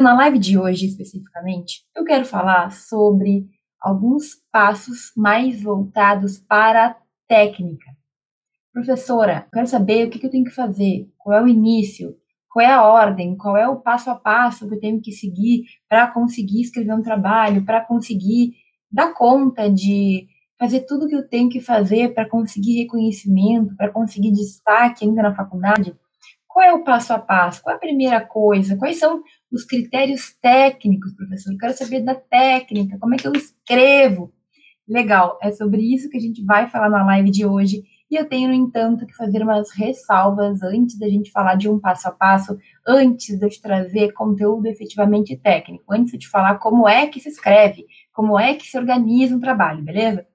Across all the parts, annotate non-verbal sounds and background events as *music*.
Na live de hoje, especificamente, eu quero falar sobre alguns passos mais voltados para a técnica. Professora, quero saber o que eu tenho que fazer, qual é o início, qual é a ordem, qual é o passo a passo que eu tenho que seguir para conseguir escrever um trabalho, para conseguir dar conta de fazer tudo o que eu tenho que fazer para conseguir reconhecimento, para conseguir destaque ainda na faculdade. Qual é o passo a passo? Qual é a primeira coisa? Quais são os critérios técnicos, professor? Eu quero saber da técnica, como é que eu escrevo? Legal, é sobre isso que a gente vai falar na live de hoje. E eu tenho, no entanto, que fazer umas ressalvas antes da gente falar de um passo a passo, antes de eu te trazer conteúdo efetivamente técnico, antes de te falar como é que se escreve, como é que se organiza um trabalho, beleza?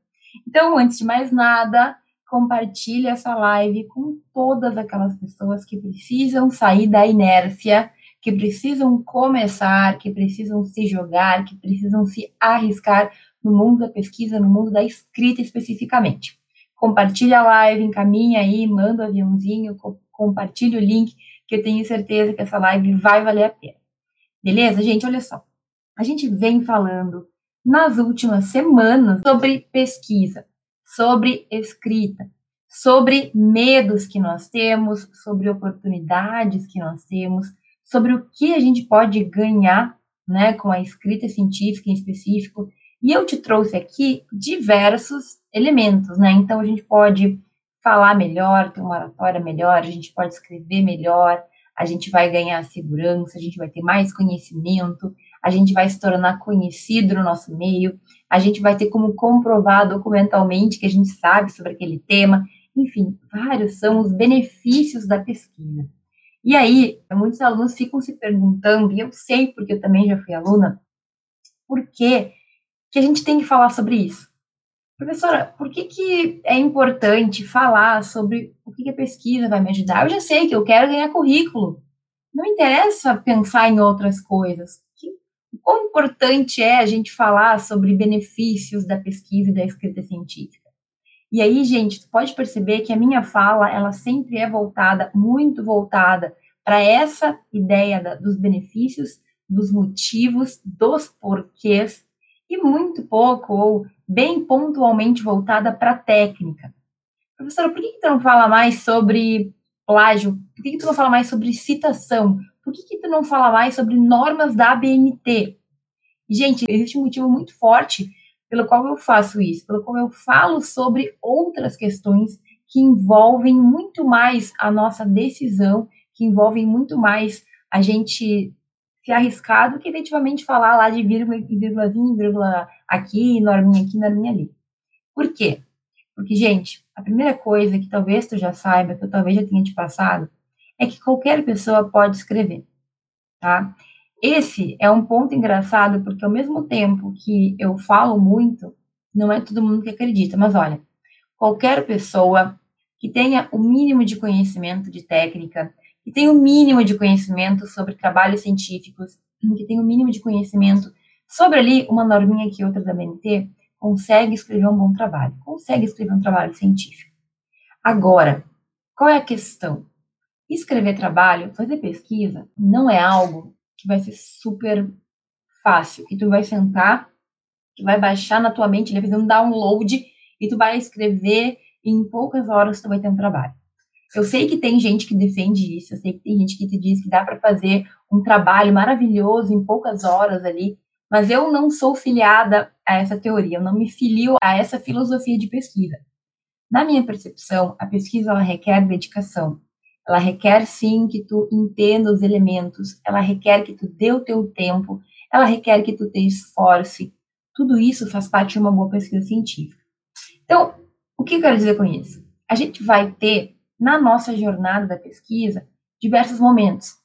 Então, antes de mais nada, compartilhe essa live com todas aquelas pessoas que precisam sair da inércia, que precisam começar, que precisam se jogar, que precisam se arriscar no mundo da pesquisa, no mundo da escrita especificamente. Compartilhe a live, encaminhe aí, manda o um aviãozinho, compartilhe o link, que eu tenho certeza que essa live vai valer a pena. Beleza, gente? Olha só. A gente vem falando nas últimas semanas sobre pesquisa, sobre escrita, sobre medos que nós temos, sobre oportunidades que nós temos, sobre o que a gente pode ganhar né, com a escrita científica em específico. E eu te trouxe aqui diversos elementos, né? Então a gente pode falar melhor, ter uma oratória melhor, a gente pode escrever melhor, a gente vai ganhar segurança, a gente vai ter mais conhecimento, a gente vai se tornar conhecido no nosso meio, a gente vai ter como comprovar documentalmente que a gente sabe sobre aquele tema, enfim, vários são os benefícios da pesquisa. E aí, muitos alunos ficam se perguntando, e eu sei porque eu também já fui aluna, por que, que a gente tem que falar sobre isso? Professora, por que, que é importante falar sobre o que, que a pesquisa vai me ajudar? Eu já sei que eu quero ganhar currículo. Não interessa pensar em outras coisas quão importante é a gente falar sobre benefícios da pesquisa e da escrita científica. E aí, gente, tu pode perceber que a minha fala, ela sempre é voltada, muito voltada para essa ideia da, dos benefícios, dos motivos, dos porquês, e muito pouco ou bem pontualmente voltada para a técnica. Professora, por que, tu não fala mais sobre plágio? Por que, que tu não fala mais sobre citação? Por que, que tu não fala mais sobre normas da ABNT? Gente, existe um motivo muito forte pelo qual eu faço isso, pelo qual eu falo sobre outras questões que envolvem muito mais a nossa decisão, que envolvem muito mais a gente se arriscar do que efetivamente falar lá de vírgula, vírgulazinha, vírgula aqui, norminha aqui, norminha ali. Por quê? Porque, gente, a primeira coisa que talvez tu já saiba, que eu talvez já tenha te passado, é que qualquer pessoa pode escrever, tá? Esse é um ponto engraçado, porque ao mesmo tempo que eu falo muito, não é todo mundo que acredita, mas olha, qualquer pessoa que tenha o mínimo de conhecimento de técnica, que tenha o mínimo de conhecimento sobre trabalhos científicos, que tenha o mínimo de conhecimento sobre ali uma norminha que outra da BNT, consegue escrever um bom trabalho, consegue escrever um trabalho científico. Agora, qual é a questão? Escrever trabalho, fazer pesquisa, não é algo que vai ser super fácil, que tu vai sentar, que vai baixar na tua mente, vai fazer um download e tu vai escrever e em poucas horas tu vai ter um trabalho. Eu sei que tem gente que defende isso, eu sei que tem gente que te diz que dá para fazer um trabalho maravilhoso em poucas horas ali, mas eu não sou filiada a essa teoria, eu não me filio a essa filosofia de pesquisa. Na minha percepção, a pesquisa requer dedicação, ela requer sim que tu entenda os elementos, ela requer que tu dê o teu tempo, ela requer que tu te esforce. Tudo isso faz parte de uma boa pesquisa científica. Então, o que eu quero dizer com isso? A gente vai ter na nossa jornada da pesquisa diversos momentos.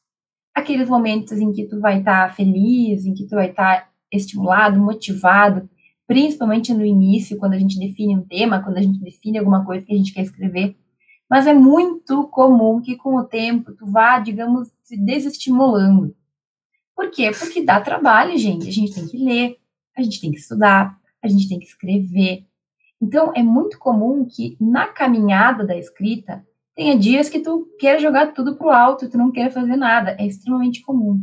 Aqueles momentos em que tu vai estar tá feliz, em que tu vai estar tá estimulado, motivado, principalmente no início, quando a gente define um tema, quando a gente define alguma coisa que a gente quer escrever mas é muito comum que com o tempo tu vá, digamos, se desestimulando. Por quê? Porque dá trabalho, gente. A gente tem que ler, a gente tem que estudar, a gente tem que escrever. Então, é muito comum que na caminhada da escrita tenha dias que tu queira jogar tudo pro alto, tu não queira fazer nada. É extremamente comum.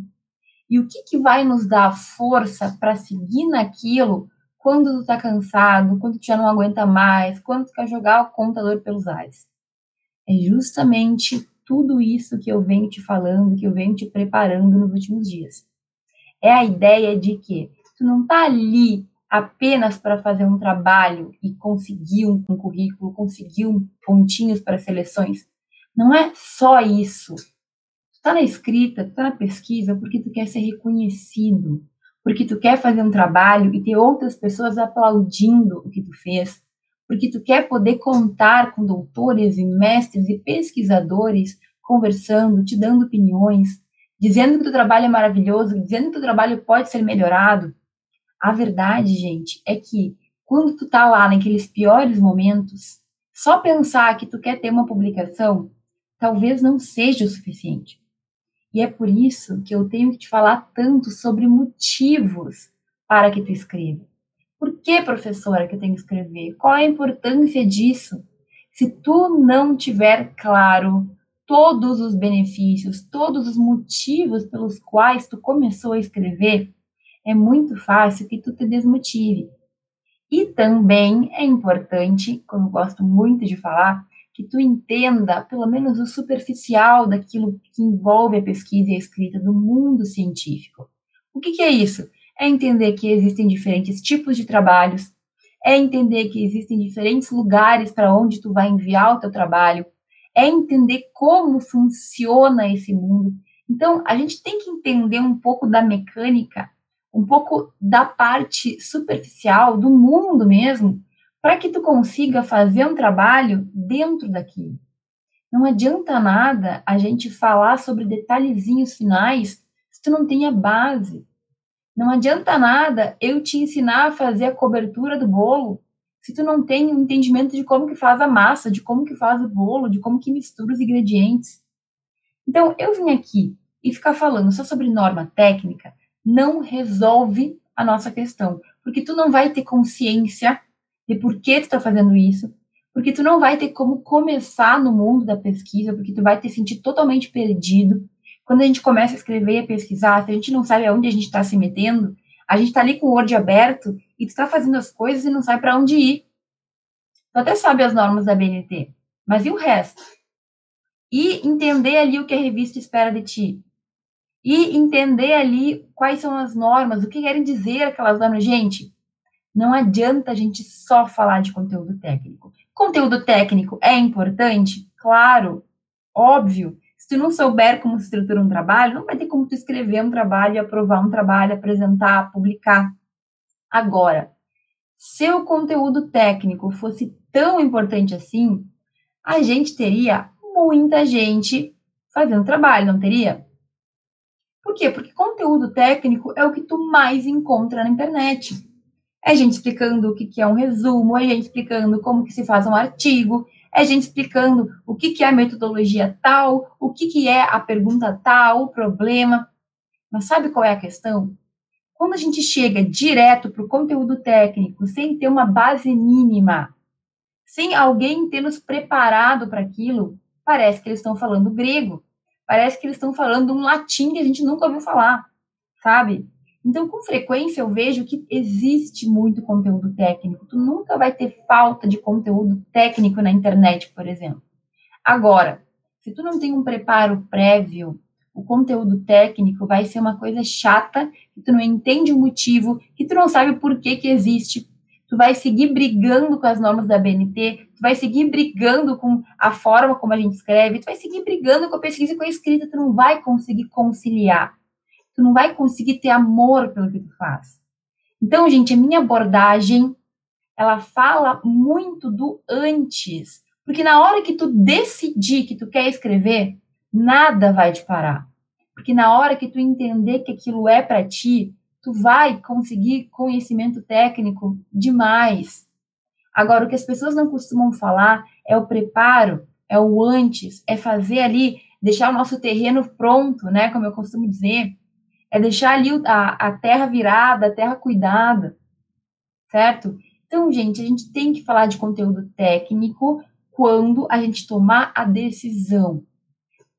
E o que, que vai nos dar força para seguir naquilo quando tu tá cansado, quando tu já não aguenta mais, quando tu quer jogar o computador pelos ares? É justamente tudo isso que eu venho te falando, que eu venho te preparando nos últimos dias. É a ideia de que tu não tá ali apenas para fazer um trabalho e conseguir um, um currículo, conseguir um pontinhos para seleções. Não é só isso. Tu tá na escrita, tu tá na pesquisa porque tu quer ser reconhecido, porque tu quer fazer um trabalho e ter outras pessoas aplaudindo o que tu fez, porque tu quer poder contar com doutores e mestres e pesquisadores conversando, te dando opiniões, dizendo que o trabalho é maravilhoso, dizendo que o trabalho pode ser melhorado. A verdade, gente, é que quando tu tá lá naqueles piores momentos, só pensar que tu quer ter uma publicação talvez não seja o suficiente. E é por isso que eu tenho que te falar tanto sobre motivos para que tu escreva. Por que, professora, que eu tenho que escrever? Qual a importância disso? Se tu não tiver claro todos os benefícios, todos os motivos pelos quais tu começou a escrever, é muito fácil que tu te desmotive. E também é importante, como eu gosto muito de falar, que tu entenda pelo menos o superficial daquilo que envolve a pesquisa e a escrita do mundo científico. O que, que é isso? É entender que existem diferentes tipos de trabalhos, é entender que existem diferentes lugares para onde tu vai enviar o teu trabalho, é entender como funciona esse mundo. Então, a gente tem que entender um pouco da mecânica, um pouco da parte superficial do mundo mesmo, para que tu consiga fazer um trabalho dentro daquilo. Não adianta nada a gente falar sobre detalhezinhos finais se tu não tem a base. Não adianta nada eu te ensinar a fazer a cobertura do bolo se tu não tem um entendimento de como que faz a massa, de como que faz o bolo, de como que mistura os ingredientes. Então, eu vim aqui e ficar falando só sobre norma técnica não resolve a nossa questão, porque tu não vai ter consciência de por que tu está fazendo isso, porque tu não vai ter como começar no mundo da pesquisa, porque tu vai te sentir totalmente perdido. Quando a gente começa a escrever a pesquisar, se a gente não sabe aonde a gente está se metendo, a gente está ali com o Word aberto e tu está fazendo as coisas e não sabe para onde ir. Tu até sabe as normas da BNT, mas e o resto? E entender ali o que a revista espera de ti. E entender ali quais são as normas, o que querem dizer aquelas normas. Gente, não adianta a gente só falar de conteúdo técnico. Conteúdo técnico é importante? Claro, óbvio. Se tu não souber como se estrutura um trabalho, não vai ter como tu escrever um trabalho, aprovar um trabalho, apresentar, publicar. Agora, se o conteúdo técnico fosse tão importante assim, a gente teria muita gente fazendo trabalho, não teria? Por quê? Porque conteúdo técnico é o que tu mais encontra na internet. É gente explicando o que é um resumo, é gente explicando como que se faz um artigo, é gente explicando o que, que é a metodologia tal, o que, que é a pergunta tal, o problema. Mas sabe qual é a questão? Quando a gente chega direto para o conteúdo técnico, sem ter uma base mínima, sem alguém ter nos preparado para aquilo, parece que eles estão falando grego, parece que eles estão falando um latim que a gente nunca ouviu falar, sabe? Então, com frequência, eu vejo que existe muito conteúdo técnico. Tu nunca vai ter falta de conteúdo técnico na internet, por exemplo. Agora, se tu não tem um preparo prévio, o conteúdo técnico vai ser uma coisa chata, que tu não entende o motivo, que tu não sabe por que que existe. Tu vai seguir brigando com as normas da BNT, tu vai seguir brigando com a forma como a gente escreve, tu vai seguir brigando com a pesquisa e com a escrita, tu não vai conseguir conciliar tu não vai conseguir ter amor pelo que tu faz. Então, gente, a minha abordagem, ela fala muito do antes, porque na hora que tu decidir que tu quer escrever, nada vai te parar. Porque na hora que tu entender que aquilo é para ti, tu vai conseguir conhecimento técnico demais. Agora, o que as pessoas não costumam falar é o preparo, é o antes, é fazer ali, deixar o nosso terreno pronto, né? Como eu costumo dizer, é deixar ali a, a terra virada, a terra cuidada, certo? Então, gente, a gente tem que falar de conteúdo técnico quando a gente tomar a decisão.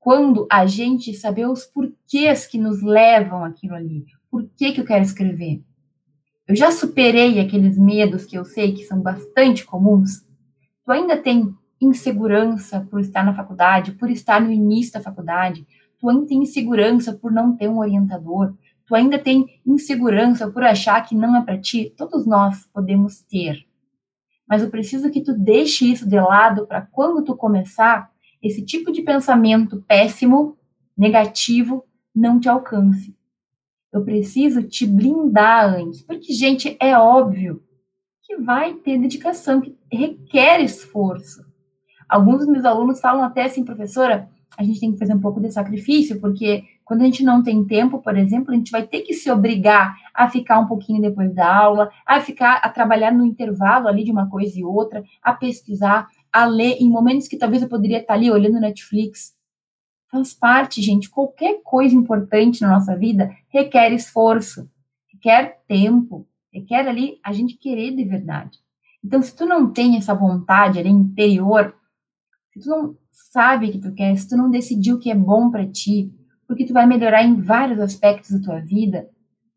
quando a gente saber os porquês que nos levam aquilo ali. Por que, que eu quero escrever? Eu já superei aqueles medos que eu sei que são bastante comuns. Tu ainda tem insegurança por estar na faculdade, por estar no início da faculdade. Tu ainda tem insegurança por não ter um orientador. Tu ainda tem insegurança por achar que não é para ti. Todos nós podemos ter. Mas eu preciso que tu deixe isso de lado para quando tu começar, esse tipo de pensamento péssimo, negativo, não te alcance. Eu preciso te blindar antes, porque, gente, é óbvio que vai ter dedicação, que requer esforço. Alguns dos meus alunos falam até assim, professora, a gente tem que fazer um pouco de sacrifício, porque quando a gente não tem tempo, por exemplo, a gente vai ter que se obrigar a ficar um pouquinho depois da aula, a ficar a trabalhar no intervalo ali de uma coisa e outra, a pesquisar, a ler em momentos que talvez eu poderia estar ali olhando Netflix. Faz parte, gente. Qualquer coisa importante na nossa vida requer esforço, requer tempo, requer ali a gente querer de verdade. Então, se tu não tem essa vontade ali interior, se tu não sabe que tu quer, se tu não decidiu o que é bom para ti, porque tu vai melhorar em vários aspectos da tua vida,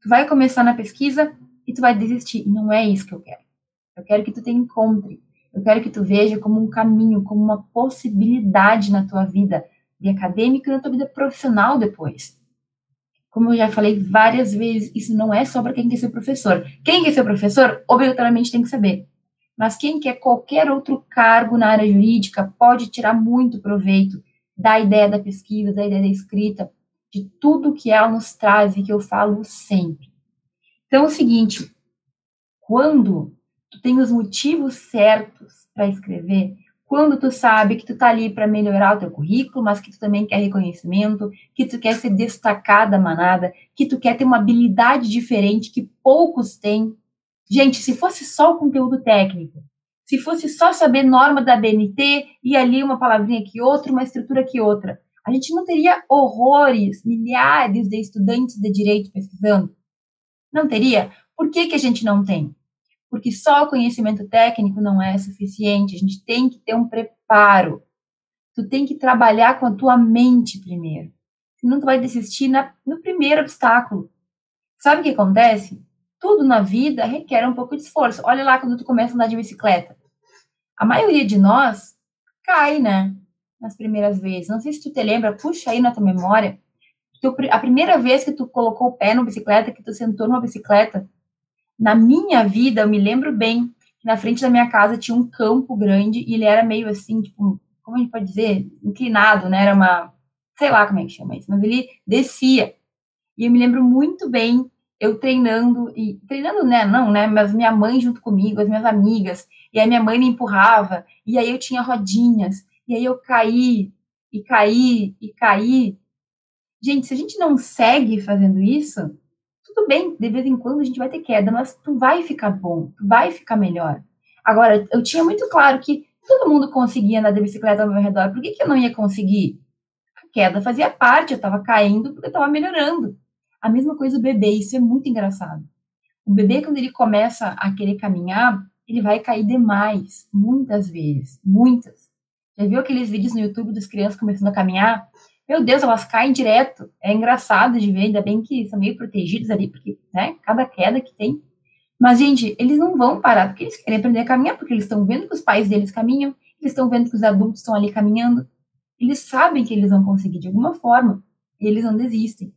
tu vai começar na pesquisa e tu vai desistir. Não é isso que eu quero. Eu quero que tu te encontre. Eu quero que tu veja como um caminho, como uma possibilidade na tua vida de acadêmico e na tua vida profissional depois. Como eu já falei várias vezes, isso não é só para quem quer ser professor. Quem quer ser professor, obrigatoriamente tem que saber. Mas quem quer qualquer outro cargo na área jurídica pode tirar muito proveito da ideia da pesquisa, da ideia da escrita, de tudo que ela nos traz e que eu falo sempre. Então é o seguinte, quando tu tem os motivos certos para escrever, quando tu sabe que tu tá ali para melhorar o teu currículo, mas que tu também quer reconhecimento, que tu quer ser destacada da manada, que tu quer ter uma habilidade diferente que poucos têm. Gente, se fosse só o conteúdo técnico, se fosse só saber norma da BNT e ali uma palavrinha aqui outra, uma estrutura aqui outra, a gente não teria horrores, milhares de estudantes de direito pesquisando? Não teria? Por que, que a gente não tem? porque só o conhecimento técnico não é suficiente, a gente tem que ter um preparo. Tu tem que trabalhar com a tua mente primeiro. Senão tu vai desistir na, no primeiro obstáculo. Sabe o que acontece? Tudo na vida requer um pouco de esforço. Olha lá quando tu começa a andar de bicicleta. A maioria de nós cai, né? Nas primeiras vezes. Não sei se tu te lembra, puxa aí na tua memória. a primeira vez que tu colocou o pé na bicicleta, que tu sentou numa bicicleta, na minha vida, eu me lembro bem que na frente da minha casa tinha um campo grande e ele era meio assim, tipo, como a gente pode dizer? Inclinado, né? Era uma, sei lá como é que chama isso, mas ele descia. E eu me lembro muito bem eu treinando, e treinando, né? Não, né? Mas minha mãe junto comigo, as minhas amigas, e aí minha mãe me empurrava, e aí eu tinha rodinhas, e aí eu caí, e caí, e caí. Gente, se a gente não segue fazendo isso, tudo bem, de vez em quando a gente vai ter queda, mas tu vai ficar bom, tu vai ficar melhor. Agora, eu tinha muito claro que todo mundo conseguia andar de bicicleta ao meu redor, por que, que eu não ia conseguir? A queda fazia parte, eu estava caindo porque eu estava melhorando. A mesma coisa o bebê, isso é muito engraçado. O bebê, quando ele começa a querer caminhar, ele vai cair demais, muitas vezes, muitas. Já viu aqueles vídeos no YouTube das crianças começando a caminhar? Meu Deus, elas caem direto. É engraçado de ver, ainda bem que são meio protegidos ali, porque, né, cada queda que tem. Mas, gente, eles não vão parar, porque eles querem aprender a caminhar, porque eles estão vendo que os pais deles caminham, eles estão vendo que os adultos estão ali caminhando. Eles sabem que eles vão conseguir de alguma forma, e eles não desistem.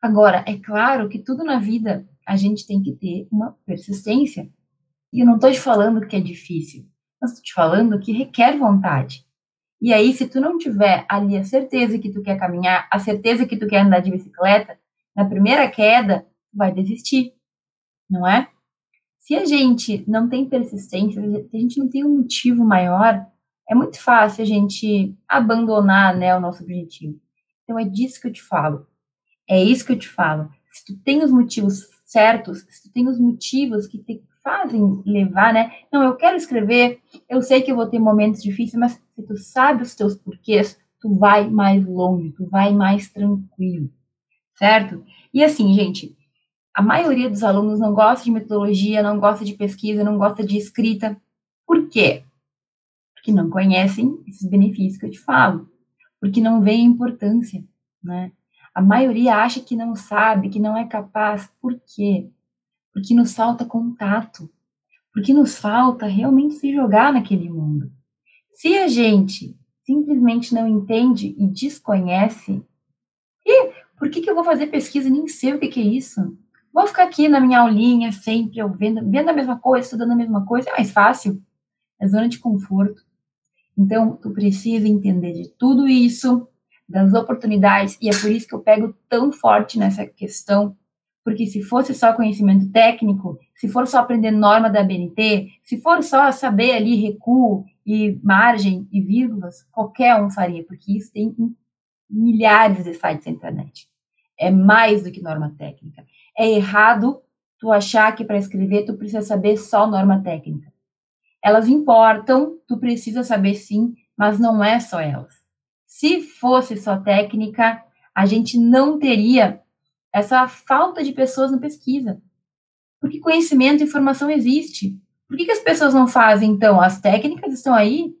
Agora, é claro que tudo na vida a gente tem que ter uma persistência. E eu não estou te falando que é difícil, mas estou te falando que requer vontade. E aí, se tu não tiver ali a certeza que tu quer caminhar, a certeza que tu quer andar de bicicleta, na primeira queda, vai desistir, não é? Se a gente não tem persistência, se a gente não tem um motivo maior, é muito fácil a gente abandonar né, o nosso objetivo. Então é disso que eu te falo. É isso que eu te falo. Se tu tem os motivos certos, se tu tem os motivos que te fazem levar, né? Não, eu quero escrever, eu sei que eu vou ter momentos difíceis, mas se tu sabe os teus porquês, tu vai mais longe, tu vai mais tranquilo, certo? E assim, gente, a maioria dos alunos não gosta de metodologia, não gosta de pesquisa, não gosta de escrita. Por quê? Porque não conhecem esses benefícios que eu te falo. porque não a importância, né? A maioria acha que não sabe, que não é capaz. Por quê? Porque nos falta contato. Porque nos falta realmente se jogar naquele mundo. Se a gente simplesmente não entende e desconhece, e por que, que eu vou fazer pesquisa e nem sei o que, que é isso? Vou ficar aqui na minha aulinha sempre, eu vendo, vendo a mesma coisa, estudando a mesma coisa, é mais fácil. É zona de conforto. Então, tu precisa entender de tudo isso, das oportunidades, e é por isso que eu pego tão forte nessa questão, porque se fosse só conhecimento técnico, se for só aprender norma da BNT, se for só saber ali recuo e margem e vírgulas, qualquer um faria, porque isso tem milhares de sites na internet. É mais do que norma técnica. É errado tu achar que para escrever tu precisa saber só norma técnica. Elas importam, tu precisa saber sim, mas não é só elas. Se fosse só técnica, a gente não teria essa falta de pessoas na pesquisa. Porque conhecimento e informação existe. Por que, que as pessoas não fazem, então? As técnicas estão aí,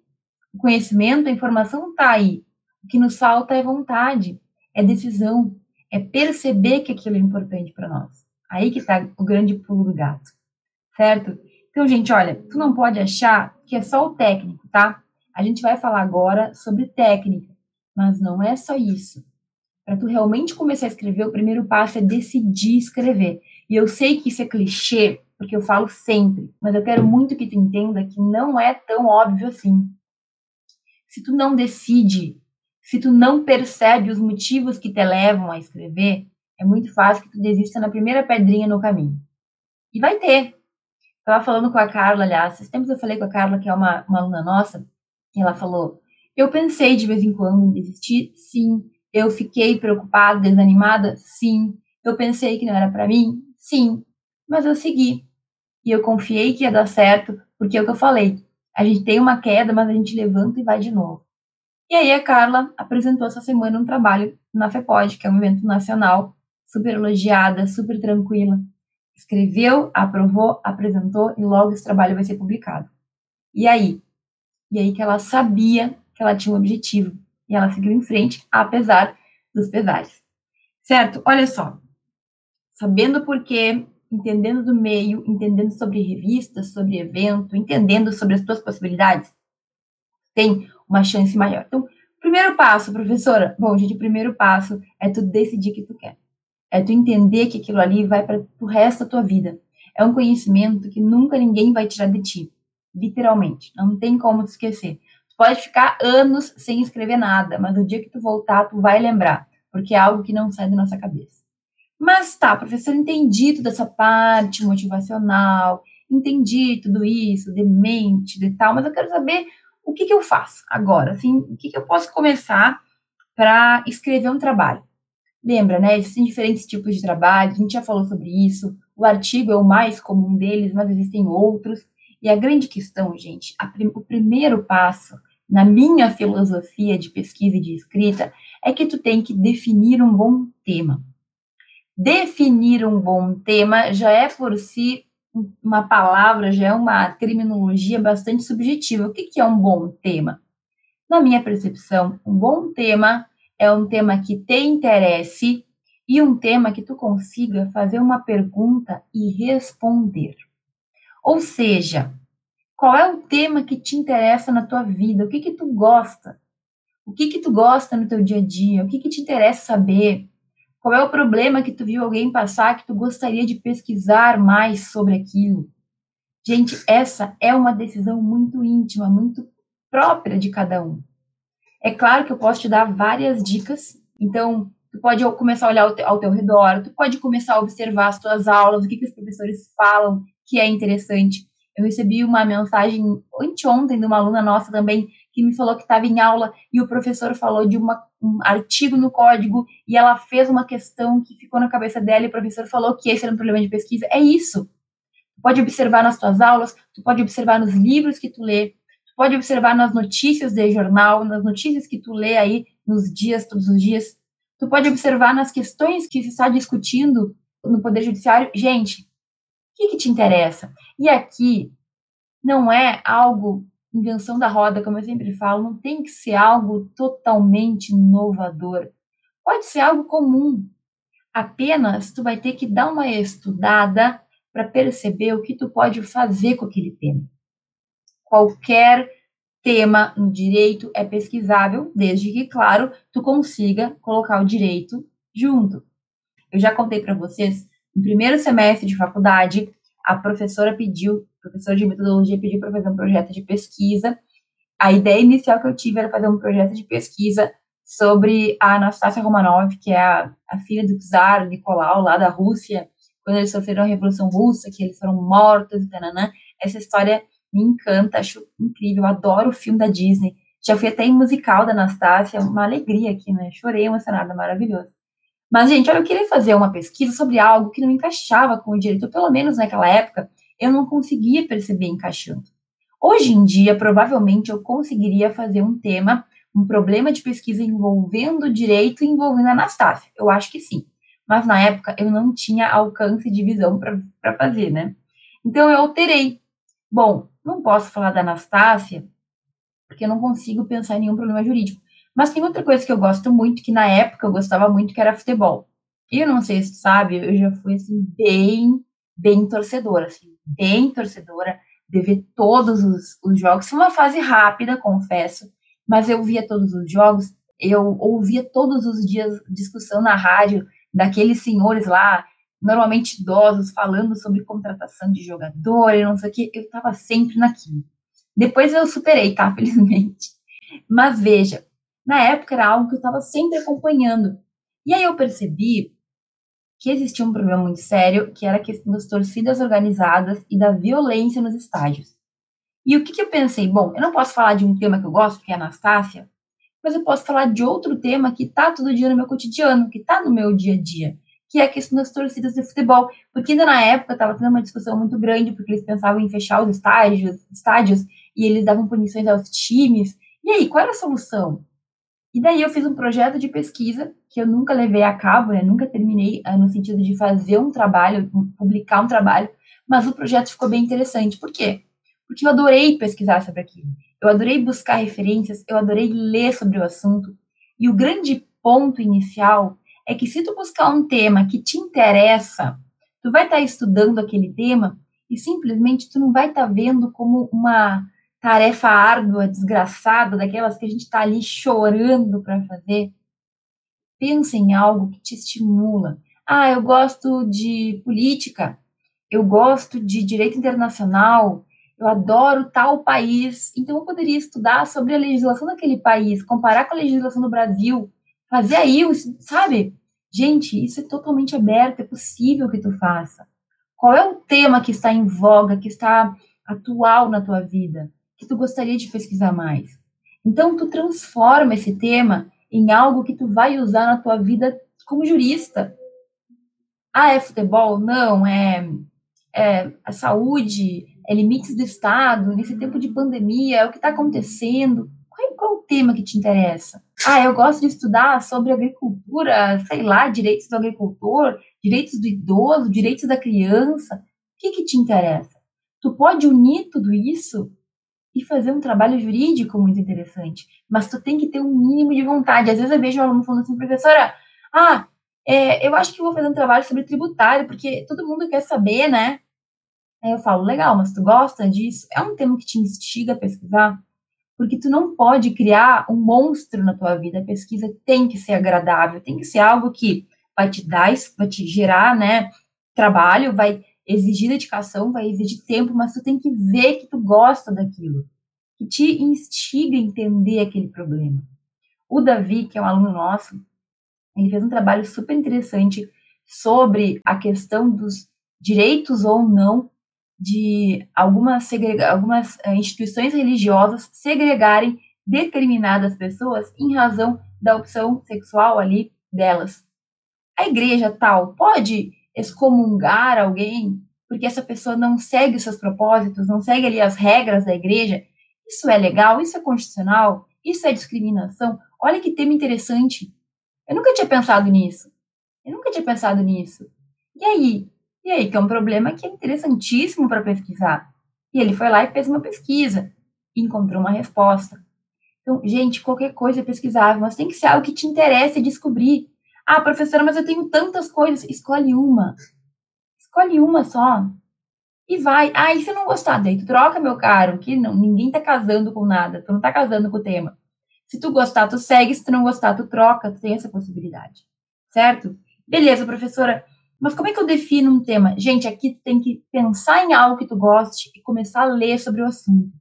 o conhecimento, a informação está aí. O que nos falta é vontade, é decisão, é perceber que aquilo é importante para nós. Aí que está o grande pulo do gato, certo? Então, gente, olha, tu não pode achar que é só o técnico, tá? A gente vai falar agora sobre técnica, mas não é só isso. Para tu realmente começar a escrever, o primeiro passo é decidir escrever. E eu sei que isso é clichê, porque eu falo sempre, mas eu quero muito que tu entenda que não é tão óbvio assim. Se tu não decide, se tu não percebe os motivos que te levam a escrever, é muito fácil que tu desista na primeira pedrinha no caminho. E vai ter, Estava falando com a Carla, aliás, esses tempos eu falei com a Carla, que é uma, uma aluna nossa, e ela falou: Eu pensei de vez em quando em desistir, sim. Eu fiquei preocupada, desanimada, sim. Eu pensei que não era para mim, sim. Mas eu segui. E eu confiei que ia dar certo, porque é o que eu falei. A gente tem uma queda, mas a gente levanta e vai de novo. E aí a Carla apresentou essa semana um trabalho na FEPOD, que é um evento nacional, super elogiada, super tranquila escreveu, aprovou, apresentou e logo esse trabalho vai ser publicado. E aí? E aí que ela sabia que ela tinha um objetivo e ela seguiu em frente, apesar dos pesares. Certo? Olha só. Sabendo por quê, entendendo do meio, entendendo sobre revistas, sobre evento, entendendo sobre as tuas possibilidades, tem uma chance maior. Então, primeiro passo, professora. Bom, gente, o primeiro passo é tu decidir o que tu quer. É tu entender que aquilo ali vai para o resto da tua vida. É um conhecimento que nunca ninguém vai tirar de ti. Literalmente. Não tem como te esquecer. Pode ficar anos sem escrever nada, mas no dia que tu voltar, tu vai lembrar. Porque é algo que não sai da nossa cabeça. Mas tá, professor, entendi toda essa parte motivacional, entendi tudo isso, de mente, de tal, mas eu quero saber o que, que eu faço agora, assim, o que, que eu posso começar para escrever um trabalho. Lembra, né? Existem diferentes tipos de trabalho, a gente já falou sobre isso. O artigo é o mais comum deles, mas existem outros. E a grande questão, gente, prim o primeiro passo na minha filosofia de pesquisa e de escrita é que tu tem que definir um bom tema. Definir um bom tema já é por si uma palavra, já é uma terminologia bastante subjetiva. O que, que é um bom tema? Na minha percepção, um bom tema é um tema que te interesse e um tema que tu consiga fazer uma pergunta e responder. Ou seja, qual é o tema que te interessa na tua vida? O que que tu gosta? O que que tu gosta no teu dia a dia? O que que te interessa saber? Qual é o problema que tu viu alguém passar que tu gostaria de pesquisar mais sobre aquilo? Gente, essa é uma decisão muito íntima, muito própria de cada um. É claro que eu posso te dar várias dicas, então tu pode começar a olhar ao, te, ao teu redor, tu pode começar a observar as tuas aulas, o que, que os professores falam que é interessante. Eu recebi uma mensagem anteontem de uma aluna nossa também que me falou que estava em aula e o professor falou de uma, um artigo no código e ela fez uma questão que ficou na cabeça dela e o professor falou que esse era um problema de pesquisa. É isso. Tu pode observar nas tuas aulas, tu pode observar nos livros que tu lê, pode observar nas notícias de jornal, nas notícias que tu lê aí nos dias, todos os dias. Tu pode observar nas questões que se está discutindo no Poder Judiciário. Gente, que, que te interessa? E aqui não é algo invenção da roda, como eu sempre falo, não tem que ser algo totalmente inovador. Pode ser algo comum. Apenas tu vai ter que dar uma estudada para perceber o que tu pode fazer com aquele tema. Qualquer tema no direito é pesquisável, desde que, claro, tu consiga colocar o direito junto. Eu já contei para vocês, no primeiro semestre de faculdade, a professora pediu, professora de metodologia pediu para fazer um projeto de pesquisa. A ideia inicial que eu tive era fazer um projeto de pesquisa sobre a Anastasia Romanov, que é a, a filha do czar Nicolau, lá da Rússia, quando eles sofreram a Revolução Russa, que eles foram mortos, tananã. Essa história me encanta, acho incrível, adoro o filme da Disney. Já fui até em musical da Anastasia, uma alegria aqui, né? Chorei emocionada, maravilhoso. Mas, gente, olha, eu queria fazer uma pesquisa sobre algo que não encaixava com o direito, ou pelo menos naquela época, eu não conseguia perceber encaixando. Hoje em dia, provavelmente, eu conseguiria fazer um tema, um problema de pesquisa envolvendo o direito e envolvendo a Anastácia. Eu acho que sim. Mas na época eu não tinha alcance de visão para fazer, né? Então eu alterei. Bom, não posso falar da Anastácia, porque eu não consigo pensar em nenhum problema jurídico. Mas tem outra coisa que eu gosto muito, que na época eu gostava muito, que era futebol. E eu não sei se tu sabe, eu já fui, assim, bem, bem torcedora, assim, bem torcedora, de ver todos os, os jogos. Foi uma fase rápida, confesso, mas eu via todos os jogos, eu ouvia todos os dias discussão na rádio daqueles senhores lá, normalmente idosos, falando sobre contratação de jogador e não sei o que, eu estava sempre naquilo. Depois eu superei, tá? *laughs* Felizmente. Mas veja, na época era algo que eu estava sempre acompanhando. E aí eu percebi que existia um problema muito sério, que era a questão das torcidas organizadas e da violência nos estádios. E o que, que eu pensei? Bom, eu não posso falar de um tema que eu gosto, que é Anastácia, mas eu posso falar de outro tema que está todo dia no meu cotidiano, que está no meu dia a dia, que é a questão das torcidas de futebol. Porque ainda na época estava tendo uma discussão muito grande, porque eles pensavam em fechar os estádios, estádios e eles davam punições aos times. E aí, qual era a solução? E daí eu fiz um projeto de pesquisa que eu nunca levei a cabo, né? nunca terminei eh, no sentido de fazer um trabalho, publicar um trabalho, mas o projeto ficou bem interessante. Por quê? Porque eu adorei pesquisar sobre aquilo. Eu adorei buscar referências, eu adorei ler sobre o assunto. E o grande ponto inicial é que se tu buscar um tema que te interessa, tu vai estar tá estudando aquele tema e simplesmente tu não vai estar tá vendo como uma tarefa árdua, desgraçada, daquelas que a gente está ali chorando para fazer. Pensa em algo que te estimula. Ah, eu gosto de política, eu gosto de direito internacional, eu adoro tal país, então eu poderia estudar sobre a legislação daquele país, comparar com a legislação do Brasil, fazer aí, sabe? Gente, isso é totalmente aberto, é possível que tu faça. Qual é o tema que está em voga, que está atual na tua vida? Que tu gostaria de pesquisar mais. Então, tu transforma esse tema em algo que tu vai usar na tua vida como jurista. Ah, é futebol? Não, é, é a saúde, é limites do Estado, nesse tempo de pandemia, é o que está acontecendo. Qual, qual é o tema que te interessa? Ah, eu gosto de estudar sobre agricultura, sei lá, direitos do agricultor, direitos do idoso, direitos da criança. O que, que te interessa? Tu pode unir tudo isso e fazer um trabalho jurídico muito interessante. Mas tu tem que ter um mínimo de vontade. Às vezes eu vejo um aluno falando assim, professora, ah, é, eu acho que vou fazer um trabalho sobre tributário, porque todo mundo quer saber, né? Aí eu falo, legal, mas tu gosta disso? É um tema que te instiga a pesquisar? Porque tu não pode criar um monstro na tua vida. A pesquisa tem que ser agradável, tem que ser algo que vai te dar, vai te gerar, né, trabalho, vai exigir dedicação, vai exigir tempo, mas tu tem que ver que tu gosta daquilo, que te instiga a entender aquele problema. O Davi, que é um aluno nosso, ele fez um trabalho super interessante sobre a questão dos direitos ou não de algumas, algumas uh, instituições religiosas segregarem determinadas pessoas em razão da opção sexual ali delas. A igreja tal pode excomungar alguém porque essa pessoa não segue os seus propósitos, não segue ali as regras da igreja, isso é legal, isso é constitucional, isso é discriminação. Olha que tema interessante. Eu nunca tinha pensado nisso. Eu nunca tinha pensado nisso. E aí? E aí, que é um problema que é interessantíssimo para pesquisar. E ele foi lá e fez uma pesquisa. e encontrou uma resposta. Então, gente, qualquer coisa é pesquisável, mas tem que ser algo que te interesse descobrir. Ah, professora, mas eu tenho tantas coisas. Escolhe uma. Escolhe uma só. E vai. Ah, e se não gostar? Daí tu troca, meu caro, que não, ninguém tá casando com nada. Tu não tá casando com o tema. Se tu gostar, tu segue. Se tu não gostar, tu troca. Tu tem essa possibilidade. Certo? Beleza, professora. Mas como é que eu defino um tema? Gente, aqui tu tem que pensar em algo que tu goste e começar a ler sobre o assunto.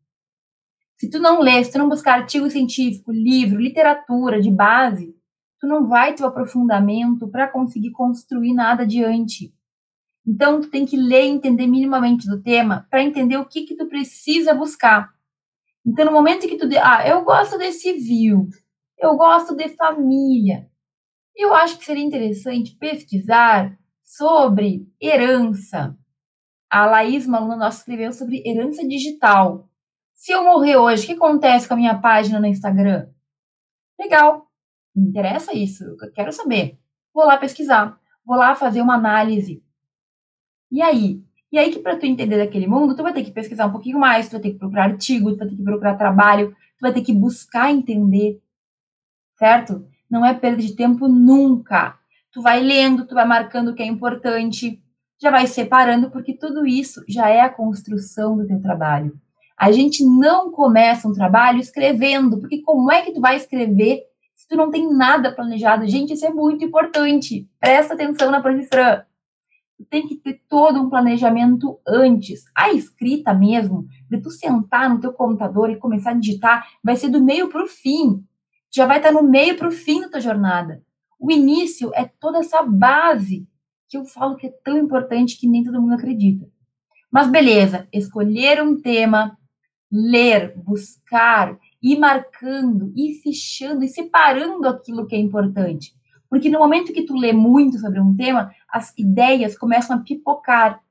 Se tu não ler, se tu não buscar artigo científico, livro, literatura de base, tu não vai ter o aprofundamento para conseguir construir nada adiante. Então, tu tem que ler e entender minimamente do tema para entender o que que tu precisa buscar. Então, no momento que tu... Ah, eu gosto de civil, eu gosto de família. Eu acho que seria interessante pesquisar sobre herança. A Laís, uma aluna nossa, escreveu sobre herança digital. Se eu morrer hoje, o que acontece com a minha página no Instagram? Legal, me interessa isso, eu quero saber. Vou lá pesquisar, vou lá fazer uma análise. E aí? E aí que para tu entender daquele mundo, tu vai ter que pesquisar um pouquinho mais, tu vai ter que procurar artigos, tu vai ter que procurar trabalho, tu vai ter que buscar entender, certo? Não é perda de tempo nunca. Tu vai lendo, tu vai marcando o que é importante, já vai separando, porque tudo isso já é a construção do teu trabalho. A gente não começa um trabalho escrevendo, porque como é que tu vai escrever tu não tem nada planejado? Gente, isso é muito importante. Presta atenção na professora. Tu tem que ter todo um planejamento antes. A escrita mesmo, de tu sentar no teu computador e começar a digitar, vai ser do meio para o fim. Já vai estar no meio para o fim da tua jornada. O início é toda essa base que eu falo que é tão importante que nem todo mundo acredita. Mas beleza, escolher um tema, ler, buscar, ir marcando, ir fichando e separando aquilo que é importante. Porque no momento que tu lê muito sobre um tema, as ideias começam a pipocar.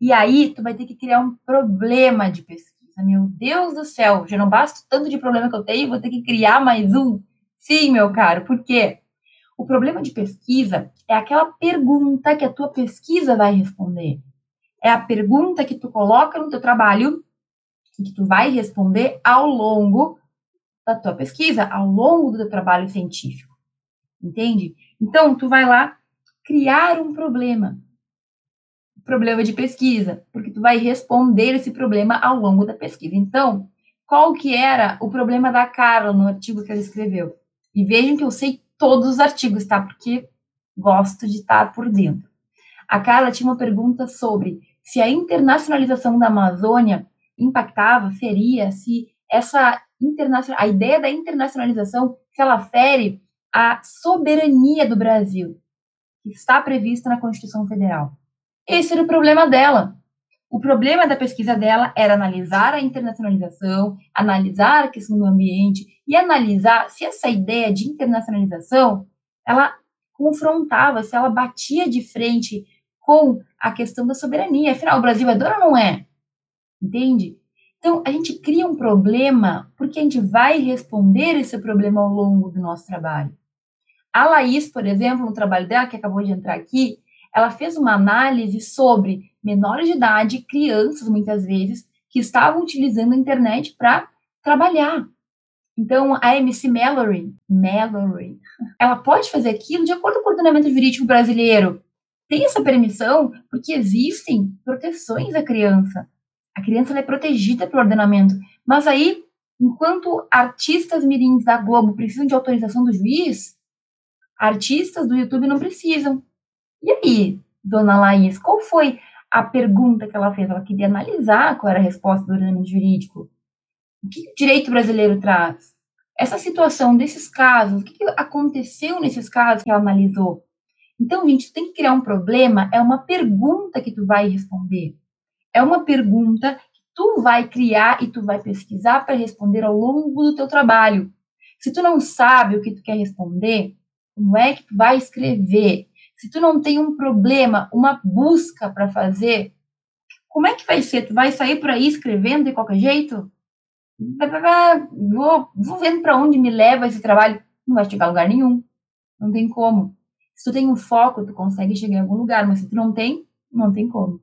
E aí tu vai ter que criar um problema de pesquisa. Meu Deus do céu, já não basta tanto de problema que eu tenho, vou ter que criar mais um. Sim, meu caro, por quê? O problema de pesquisa é aquela pergunta que a tua pesquisa vai responder. É a pergunta que tu coloca no teu trabalho que tu vai responder ao longo da tua pesquisa, ao longo do teu trabalho científico. Entende? Então, tu vai lá criar um problema. Problema de pesquisa, porque tu vai responder esse problema ao longo da pesquisa. Então, qual que era o problema da Carla no artigo que ela escreveu? E vejam que eu sei todos os artigos, tá? Porque gosto de estar por dentro. A Carla tinha uma pergunta sobre se a internacionalização da Amazônia impactava, feria, se essa internacional, a ideia da internacionalização, se ela fere a soberania do Brasil, que está prevista na Constituição Federal. Esse era o problema dela. O problema da pesquisa dela era analisar a internacionalização, analisar a questão do ambiente e analisar se essa ideia de internacionalização ela confrontava, se ela batia de frente com a questão da soberania. Afinal, o Brasil é dono ou não é? Entende? Então, a gente cria um problema porque a gente vai responder esse problema ao longo do nosso trabalho. A Laís, por exemplo, no trabalho dela, que acabou de entrar aqui, ela fez uma análise sobre menores de idade, crianças, muitas vezes, que estavam utilizando a internet para trabalhar. Então, a MC Mallory, Mallory, ela pode fazer aquilo de acordo com o ordenamento jurídico brasileiro. Tem essa permissão porque existem proteções à criança. A criança é protegida pelo ordenamento. Mas aí, enquanto artistas mirins da Globo precisam de autorização do juiz, artistas do YouTube não precisam. E aí, dona Laís, qual foi a pergunta que ela fez? Ela queria analisar qual era a resposta do ordenamento jurídico. O que o direito brasileiro traz? Essa situação desses casos, o que aconteceu nesses casos que ela analisou? Então, gente, tem que criar um problema, é uma pergunta que tu vai responder. É uma pergunta que tu vai criar e tu vai pesquisar para responder ao longo do teu trabalho. Se tu não sabe o que tu quer responder, como é que tu vai escrever? Se tu não tem um problema, uma busca para fazer, como é que vai ser? Tu vai sair por aí escrevendo de qualquer jeito? Vou, vou vendo para onde me leva esse trabalho. Não vai chegar a lugar nenhum. Não tem como. Se tu tem um foco, tu consegue chegar em algum lugar, mas se tu não tem, não tem como.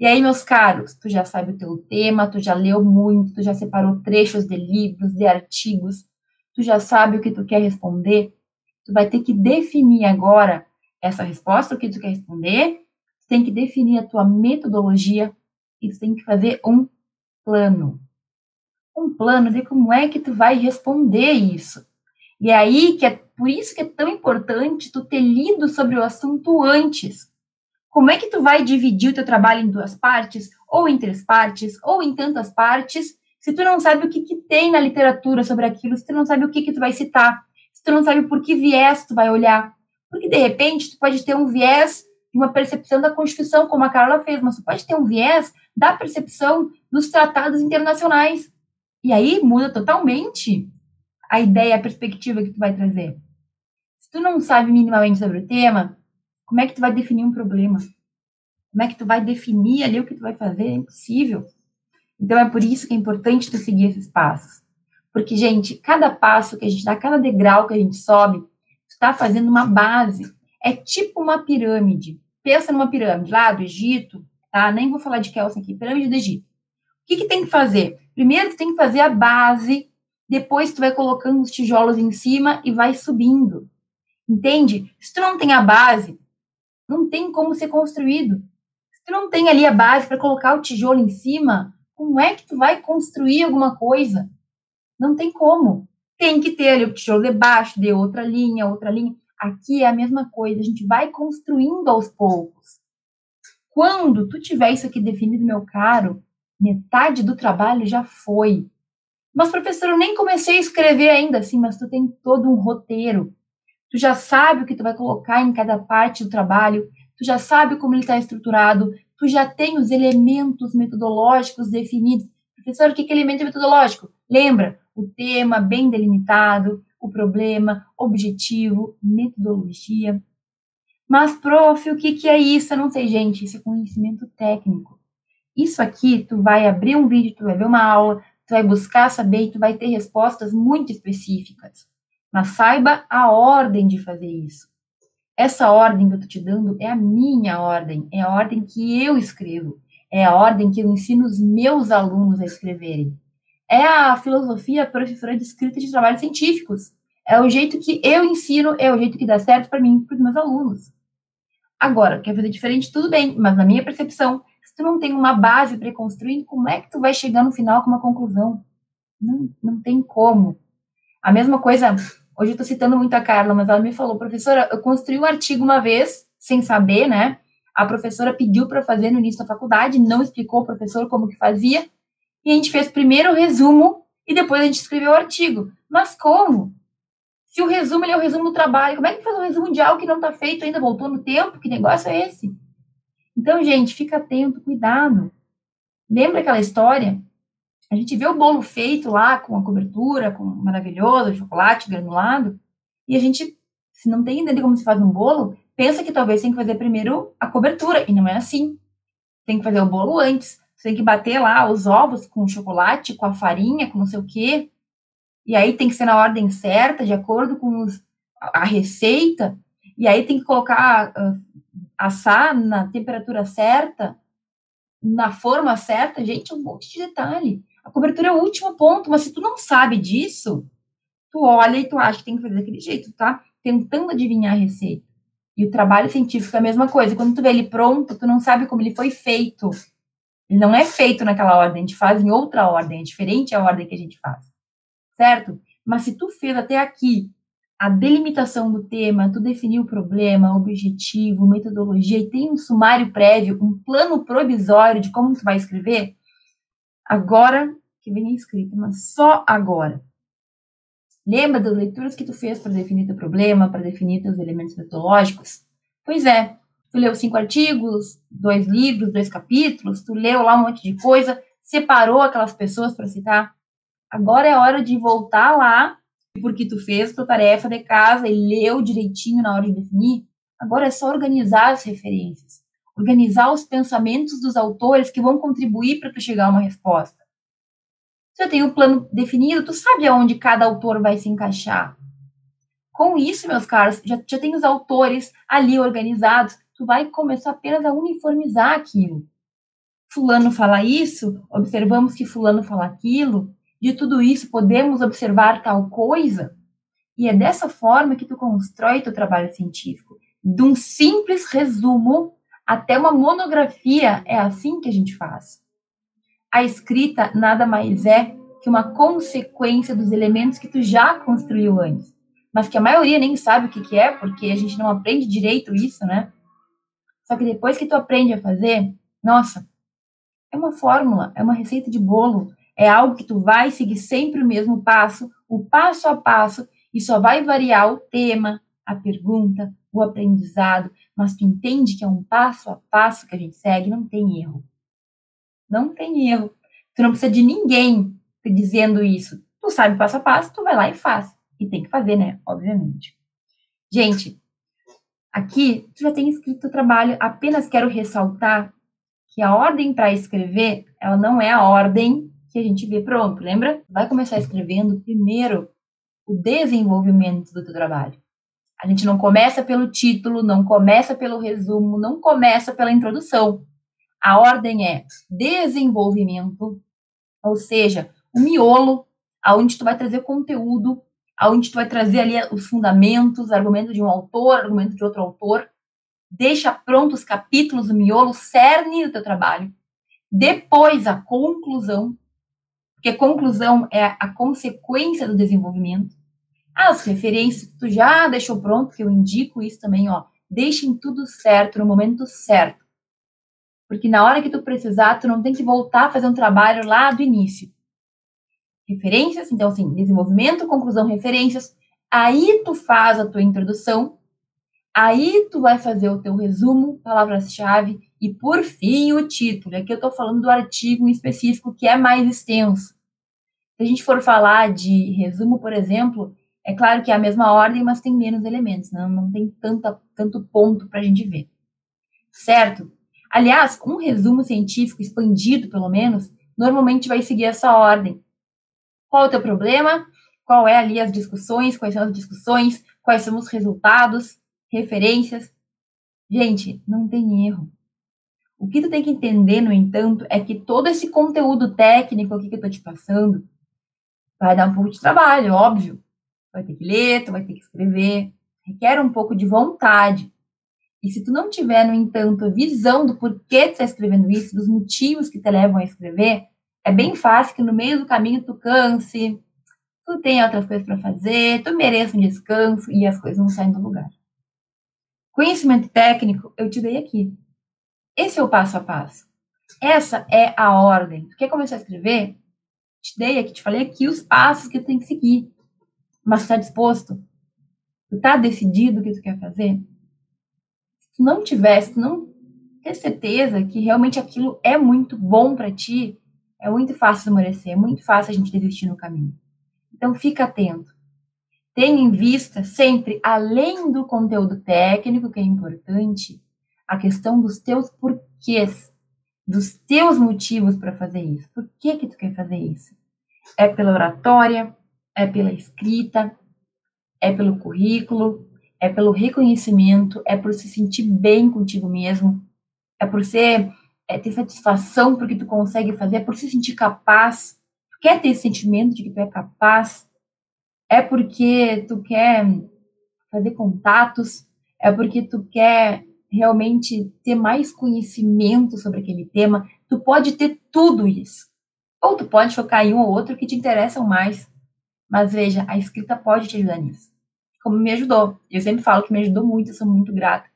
E aí, meus caros, tu já sabe o teu tema, tu já leu muito, tu já separou trechos de livros, de artigos, tu já sabe o que tu quer responder, tu vai ter que definir agora essa resposta, o que tu quer responder, tu tem que definir a tua metodologia e tu tem que fazer um plano. Um plano de como é que tu vai responder isso. E é aí que é por isso que é tão importante tu ter lido sobre o assunto antes. Como é que tu vai dividir o teu trabalho em duas partes, ou em três partes, ou em tantas partes, se tu não sabe o que, que tem na literatura sobre aquilo, se tu não sabe o que, que tu vai citar, se tu não sabe por que viés tu vai olhar. Porque, de repente, tu pode ter um viés de uma percepção da Constituição, como a Carla fez, mas tu pode ter um viés da percepção dos tratados internacionais. E aí muda totalmente a ideia, a perspectiva que tu vai trazer. Se tu não sabe minimamente sobre o tema, como é que tu vai definir um problema? Como é que tu vai definir ali o que tu vai fazer? É impossível. Então é por isso que é importante tu seguir esses passos. Porque, gente, cada passo que a gente dá, cada degrau que a gente sobe, tu está fazendo uma base. É tipo uma pirâmide. Pensa numa pirâmide lá do Egito, tá? Nem vou falar de Kelsen aqui, pirâmide do Egito. O que, que tem que fazer? Primeiro, tu tem que fazer a base, depois tu vai colocando os tijolos em cima e vai subindo. Entende? Se tu não tem a base, não tem como ser construído. Se tu não tem ali a base para colocar o tijolo em cima, como é que tu vai construir alguma coisa? Não tem como. Tem que ter ali o tijolo debaixo, de outra linha, outra linha. Aqui é a mesma coisa, a gente vai construindo aos poucos. Quando tu tiver isso aqui definido, meu caro, metade do trabalho já foi. Mas, professor, eu nem comecei a escrever ainda, assim, mas tu tem todo um roteiro tu já sabe o que tu vai colocar em cada parte do trabalho, tu já sabe como ele está estruturado, tu já tem os elementos metodológicos definidos. Professor, o que é elemento metodológico? Lembra, o tema bem delimitado, o problema, objetivo, metodologia. Mas, prof, o que, que é isso? Eu não sei, gente, isso é conhecimento técnico. Isso aqui, tu vai abrir um vídeo, tu vai ver uma aula, tu vai buscar saber e tu vai ter respostas muito específicas. Mas saiba a ordem de fazer isso. Essa ordem que eu estou te dando é a minha ordem, é a ordem que eu escrevo, é a ordem que eu ensino os meus alunos a escreverem. É a filosofia professora de escrita de trabalhos científicos. É o jeito que eu ensino, é o jeito que dá certo para mim e para os meus alunos. Agora, quer fazer diferente? Tudo bem, mas na minha percepção, se tu não tem uma base pré-construída, como é que tu vai chegar no final com uma conclusão? Não, não tem como. A mesma coisa Hoje eu estou citando muito a Carla, mas ela me falou, professora, eu construí um artigo uma vez, sem saber, né? A professora pediu para fazer no início da faculdade, não explicou ao professor como que fazia, e a gente fez primeiro o resumo e depois a gente escreveu o artigo. Mas como? Se o resumo é o resumo do trabalho, como é que faz um resumo de algo que não está feito ainda, voltou no tempo? Que negócio é esse? Então, gente, fica atento, cuidado. Lembra aquela história a gente vê o bolo feito lá com a cobertura, com maravilhoso, chocolate granulado, e a gente, se não tem ideia de como se faz um bolo, pensa que talvez tem que fazer primeiro a cobertura, e não é assim. Tem que fazer o bolo antes. Você tem que bater lá os ovos com o chocolate, com a farinha, com não sei o quê. E aí tem que ser na ordem certa, de acordo com os, a, receita. E aí tem que colocar, uh, assar na temperatura certa, na forma certa. Gente, um monte de detalhe. A cobertura é o último ponto, mas se tu não sabe disso, tu olha e tu acha que tem que fazer daquele jeito, tá? Tentando adivinhar a receita. E o trabalho científico é a mesma coisa. Quando tu vê ele pronto, tu não sabe como ele foi feito. Ele não é feito naquela ordem, a gente faz em outra ordem, é diferente a ordem que a gente faz. Certo? Mas se tu fez até aqui a delimitação do tema, tu definiu o problema, objetivo, metodologia e tem um sumário prévio, um plano provisório de como tu vai escrever, agora que vem escrito, mas só agora. Lembra das leituras que tu fez para definir teu problema, para definir teus elementos metodológicos? Pois é, tu leu cinco artigos, dois livros, dois capítulos, tu leu lá um monte de coisa, separou aquelas pessoas para citar. Agora é hora de voltar lá, porque tu fez tua tarefa de casa e leu direitinho na hora de definir. Agora é só organizar as referências organizar os pensamentos dos autores que vão contribuir para tu chegar a uma resposta. Tu já tem o plano definido, tu sabe aonde cada autor vai se encaixar. Com isso, meus caros, já, já tem os autores ali organizados, tu vai começar apenas a uniformizar aquilo. fulano fala isso, observamos que fulano fala aquilo, de tudo isso podemos observar tal coisa, e é dessa forma que tu constrói teu trabalho científico, de um simples resumo até uma monografia, é assim que a gente faz. A escrita nada mais é que uma consequência dos elementos que tu já construiu antes, mas que a maioria nem sabe o que, que é, porque a gente não aprende direito isso, né? Só que depois que tu aprende a fazer, nossa, é uma fórmula, é uma receita de bolo, é algo que tu vai seguir sempre o mesmo passo, o passo a passo, e só vai variar o tema, a pergunta, o aprendizado, mas tu entende que é um passo a passo que a gente segue, não tem erro. Não tem erro. Tu não precisa de ninguém te dizendo isso. Tu sabe passo a passo, tu vai lá e faz. E tem que fazer, né? Obviamente. Gente, aqui tu já tem escrito o trabalho, apenas quero ressaltar que a ordem para escrever, ela não é a ordem que a gente vê pronto, lembra? Vai começar escrevendo primeiro o desenvolvimento do teu trabalho. A gente não começa pelo título, não começa pelo resumo, não começa pela introdução. A ordem é desenvolvimento, ou seja, o miolo, aonde tu vai trazer conteúdo, aonde tu vai trazer ali os fundamentos, argumento de um autor, argumento de outro autor, deixa prontos os capítulos, o miolo, o cerne do teu trabalho. Depois a conclusão, porque conclusão é a consequência do desenvolvimento. As referências tu já deixou pronto, que eu indico isso também, ó. Deixem tudo certo no momento certo. Porque na hora que tu precisar, tu não tem que voltar a fazer um trabalho lá do início. Referências, então assim, desenvolvimento, conclusão, referências. Aí tu faz a tua introdução Aí tu vai fazer o teu resumo, palavras-chave e por fim o título. Aqui eu estou falando do artigo em específico que é mais extenso. Se a gente for falar de resumo, por exemplo, é claro que é a mesma ordem, mas tem menos elementos, né? não tem tanta, tanto ponto para a gente ver. Certo? Aliás, um resumo científico expandido, pelo menos, normalmente vai seguir essa ordem. Qual é o teu problema? Qual é ali as discussões? Quais são as discussões? Quais são os resultados? referências. Gente, não tem erro. O que tu tem que entender, no entanto, é que todo esse conteúdo técnico aqui que eu tô te passando vai dar um pouco de trabalho, óbvio. Vai ter que ler, tu vai ter que escrever, requer um pouco de vontade. E se tu não tiver, no entanto, a visão do porquê tu está escrevendo isso, dos motivos que te levam a escrever, é bem fácil que no meio do caminho tu canse, tu tenha outras coisas para fazer, tu mereça um descanso e as coisas não saem do lugar. Conhecimento técnico eu te dei aqui. Esse é o passo a passo. Essa é a ordem. Tu quer começar a escrever? Te dei aqui, te falei aqui os passos que tu tem que seguir. Mas tu tá disposto? Tu tá decidido o que tu quer fazer? Se tu não tivesse, não ter certeza que realmente aquilo é muito bom para ti, é muito fácil esmorecer, é muito fácil a gente desistir no caminho. Então fica atento. Tenha em vista sempre, além do conteúdo técnico, que é importante, a questão dos teus porquês, dos teus motivos para fazer isso. Por que que tu quer fazer isso? É pela oratória, é pela escrita, é pelo currículo, é pelo reconhecimento, é por se sentir bem contigo mesmo, é por ser é ter satisfação porque tu consegue fazer, é por se sentir capaz. Tu quer ter esse sentimento de que tu é capaz, é porque tu quer fazer contatos, é porque tu quer realmente ter mais conhecimento sobre aquele tema, tu pode ter tudo isso. Ou tu pode focar em um ou outro que te interessam mais. Mas veja, a escrita pode te ajudar nisso. Como me ajudou. Eu sempre falo que me ajudou muito, eu sou muito grata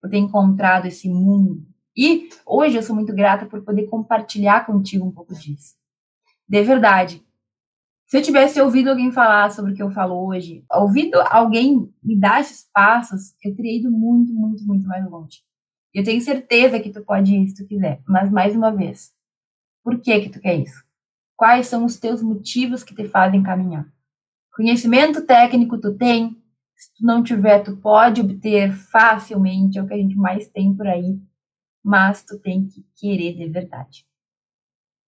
por ter encontrado esse mundo. E hoje eu sou muito grata por poder compartilhar contigo um pouco disso. De verdade, se eu tivesse ouvido alguém falar sobre o que eu falo hoje, ouvido alguém me dar esses passos, eu teria ido muito, muito, muito mais longe. Eu tenho certeza que tu pode ir se tu quiser, mas mais uma vez, por que que tu quer isso? Quais são os teus motivos que te fazem caminhar? Conhecimento técnico tu tem, se tu não tiver, tu pode obter facilmente, é o que a gente mais tem por aí, mas tu tem que querer de verdade.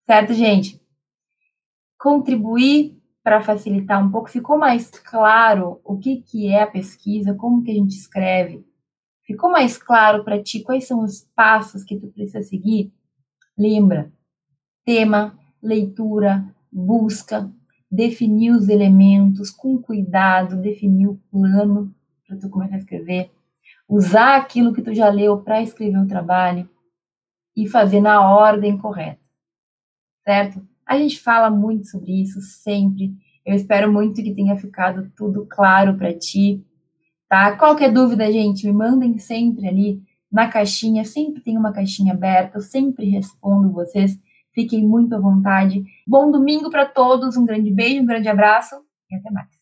Certo, gente? contribuir para facilitar um pouco, ficou mais claro o que, que é a pesquisa, como que a gente escreve? Ficou mais claro para ti quais são os passos que tu precisa seguir? Lembra, tema, leitura, busca, definir os elementos com cuidado, definir o plano para tu começar a escrever, usar aquilo que tu já leu para escrever o trabalho e fazer na ordem correta, certo? A gente fala muito sobre isso sempre. Eu espero muito que tenha ficado tudo claro para ti, tá? Qualquer dúvida, gente, me mandem sempre ali na caixinha, sempre tem uma caixinha aberta, eu sempre respondo vocês. Fiquem muito à vontade. Bom domingo para todos, um grande beijo, um grande abraço e até mais.